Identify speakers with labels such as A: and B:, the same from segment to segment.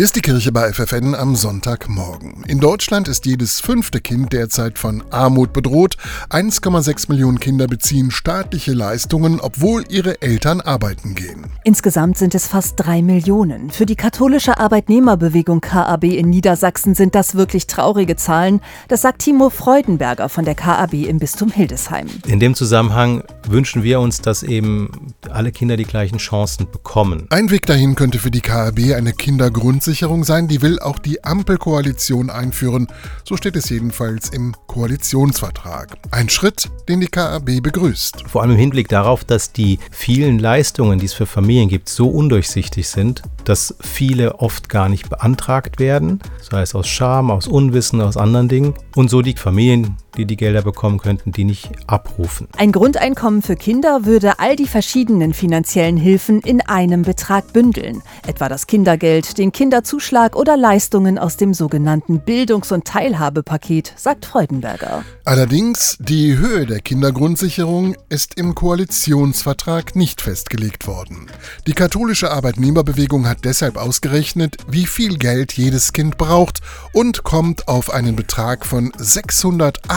A: Hier ist die Kirche bei FFN am Sonntagmorgen. In Deutschland ist jedes fünfte Kind derzeit von Armut bedroht. 1,6 Millionen Kinder beziehen staatliche Leistungen, obwohl ihre Eltern arbeiten gehen.
B: Insgesamt sind es fast drei Millionen. Für die katholische Arbeitnehmerbewegung KAB in Niedersachsen sind das wirklich traurige Zahlen. Das sagt Timo Freudenberger von der KAB im Bistum Hildesheim.
C: In dem Zusammenhang wünschen wir uns, dass eben alle Kinder die gleichen Chancen bekommen.
A: Ein Weg dahin könnte für die KAB eine Kindergrundsicherung Grundsicherung sein, die will auch die Ampelkoalition einführen. So steht es jedenfalls im Koalitionsvertrag. Ein Schritt, den die KAB begrüßt.
C: Vor allem im Hinblick darauf, dass die vielen Leistungen, die es für Familien gibt, so undurchsichtig sind, dass viele oft gar nicht beantragt werden, sei es aus Scham, aus Unwissen, aus anderen Dingen, und so die Familien, die die Gelder bekommen könnten, die nicht abrufen.
B: Ein Grundeinkommen für Kinder würde all die verschiedenen finanziellen Hilfen in einem Betrag bündeln, etwa das Kindergeld, den Kinderzuschlag oder Leistungen aus dem sogenannten Bildungs- und Teilhabepaket, sagt Freudenberger.
A: Allerdings, die Höhe der Kindergrundsicherung ist im Koalitionsvertrag nicht festgelegt worden. Die katholische Arbeitnehmerbewegung hat deshalb ausgerechnet, wie viel Geld jedes Kind braucht und kommt auf einen Betrag von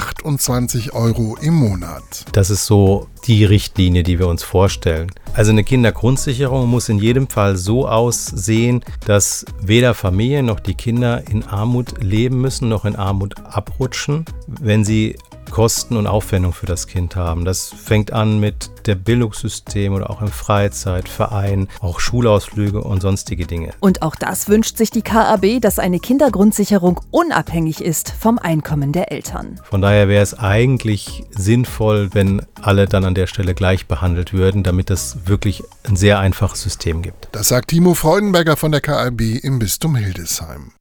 A: 628 Euro im Monat.
C: Das ist so die Richtlinie, die wir uns vorstellen. Also eine Kindergrundsicherung muss in jedem Fall so aussehen, dass weder Familien noch die Kinder in Armut leben müssen, noch in Armut abrutschen, wenn sie Kosten und Aufwendung für das Kind haben. Das fängt an mit der Bildungssystem oder auch im Freizeitverein, auch Schulausflüge und sonstige Dinge.
B: Und auch das wünscht sich die KAB, dass eine Kindergrundsicherung unabhängig ist vom Einkommen der Eltern.
C: Von daher wäre es eigentlich sinnvoll, wenn alle dann an der Stelle gleich behandelt würden, damit es wirklich ein sehr einfaches System gibt.
A: Das sagt Timo Freudenberger von der KAB im Bistum Hildesheim.